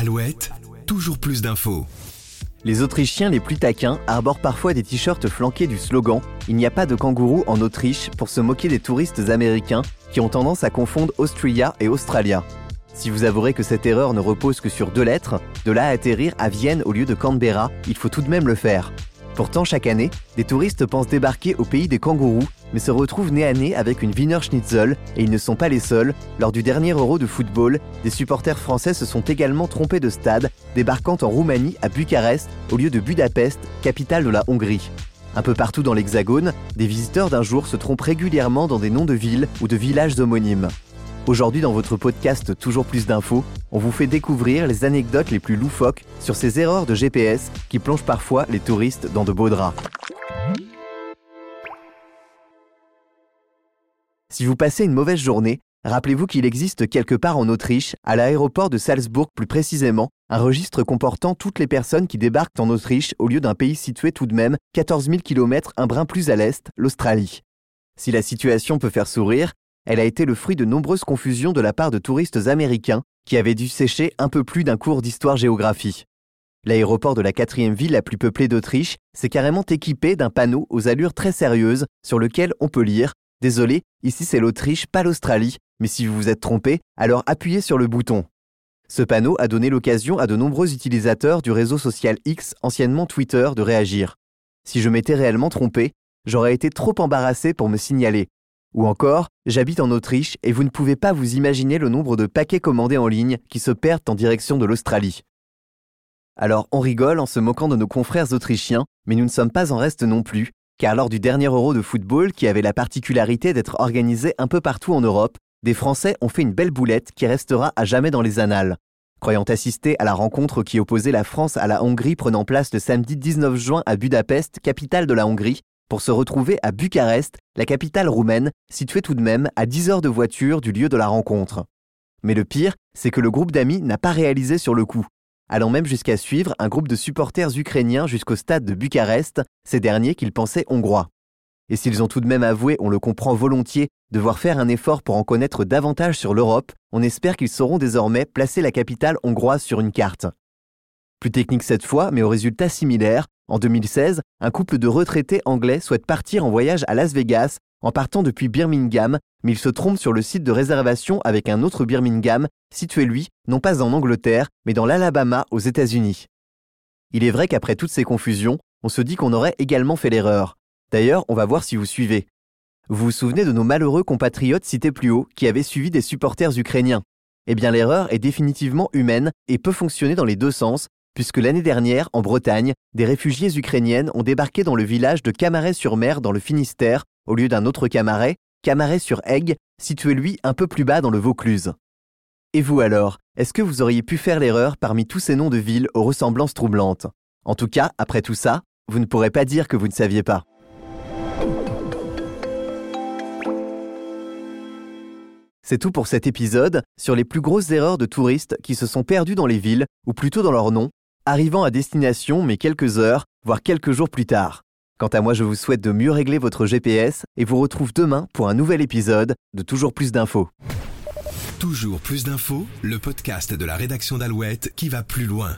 Alouette, toujours plus d'infos. Les Autrichiens les plus taquins arborent parfois des t-shirts flanqués du slogan Il n'y a pas de kangourou en Autriche pour se moquer des touristes américains qui ont tendance à confondre Austria et Australia. Si vous avouerez que cette erreur ne repose que sur deux lettres, de là à atterrir à Vienne au lieu de Canberra, il faut tout de même le faire. Pourtant, chaque année, des touristes pensent débarquer au pays des kangourous, mais se retrouvent nez à nez avec une Wiener Schnitzel, et ils ne sont pas les seuls. Lors du dernier Euro de football, des supporters français se sont également trompés de stade, débarquant en Roumanie à Bucarest au lieu de Budapest, capitale de la Hongrie. Un peu partout dans l'Hexagone, des visiteurs d'un jour se trompent régulièrement dans des noms de villes ou de villages homonymes. Aujourd'hui, dans votre podcast Toujours plus d'infos, on vous fait découvrir les anecdotes les plus loufoques sur ces erreurs de GPS qui plongent parfois les touristes dans de beaux draps. Si vous passez une mauvaise journée, rappelez-vous qu'il existe quelque part en Autriche, à l'aéroport de Salzbourg plus précisément, un registre comportant toutes les personnes qui débarquent en Autriche au lieu d'un pays situé tout de même 14 000 km un brin plus à l'est, l'Australie. Si la situation peut faire sourire, elle a été le fruit de nombreuses confusions de la part de touristes américains qui avaient dû sécher un peu plus d'un cours d'histoire-géographie. L'aéroport de la quatrième ville la plus peuplée d'Autriche s'est carrément équipé d'un panneau aux allures très sérieuses sur lequel on peut lire Désolé, ici c'est l'Autriche, pas l'Australie, mais si vous vous êtes trompé, alors appuyez sur le bouton. Ce panneau a donné l'occasion à de nombreux utilisateurs du réseau social X, anciennement Twitter, de réagir. Si je m'étais réellement trompé, j'aurais été trop embarrassé pour me signaler, ou encore, j'habite en Autriche et vous ne pouvez pas vous imaginer le nombre de paquets commandés en ligne qui se perdent en direction de l'Australie. Alors on rigole en se moquant de nos confrères autrichiens, mais nous ne sommes pas en reste non plus, car lors du dernier Euro de football qui avait la particularité d'être organisé un peu partout en Europe, des Français ont fait une belle boulette qui restera à jamais dans les annales. Croyant assister à la rencontre qui opposait la France à la Hongrie prenant place le samedi 19 juin à Budapest, capitale de la Hongrie, pour se retrouver à Bucarest, la capitale roumaine, située tout de même à 10 heures de voiture du lieu de la rencontre. Mais le pire, c'est que le groupe d'amis n'a pas réalisé sur le coup, allant même jusqu'à suivre un groupe de supporters ukrainiens jusqu'au stade de Bucarest, ces derniers qu'ils pensaient hongrois. Et s'ils ont tout de même avoué, on le comprend volontiers, devoir faire un effort pour en connaître davantage sur l'Europe, on espère qu'ils sauront désormais placer la capitale hongroise sur une carte. Plus technique cette fois, mais au résultat similaire, en 2016, un couple de retraités anglais souhaite partir en voyage à Las Vegas en partant depuis Birmingham, mais il se trompe sur le site de réservation avec un autre Birmingham, situé lui, non pas en Angleterre, mais dans l'Alabama aux États-Unis. Il est vrai qu'après toutes ces confusions, on se dit qu'on aurait également fait l'erreur. D'ailleurs, on va voir si vous suivez. Vous vous souvenez de nos malheureux compatriotes cités plus haut qui avaient suivi des supporters ukrainiens? Eh bien l'erreur est définitivement humaine et peut fonctionner dans les deux sens, puisque l'année dernière, en Bretagne, des réfugiés ukrainiennes ont débarqué dans le village de Camaret-sur-Mer dans le Finistère, au lieu d'un autre Camaret, Camaret-sur-Aigle, situé lui un peu plus bas dans le Vaucluse. Et vous alors, est-ce que vous auriez pu faire l'erreur parmi tous ces noms de villes aux ressemblances troublantes? En tout cas, après tout ça, vous ne pourrez pas dire que vous ne saviez pas. C'est tout pour cet épisode sur les plus grosses erreurs de touristes qui se sont perdus dans les villes, ou plutôt dans leurs noms, arrivant à destination mais quelques heures, voire quelques jours plus tard. Quant à moi, je vous souhaite de mieux régler votre GPS et vous retrouve demain pour un nouvel épisode de Toujours plus d'infos. Toujours plus d'infos, le podcast de la rédaction d'Alouette qui va plus loin.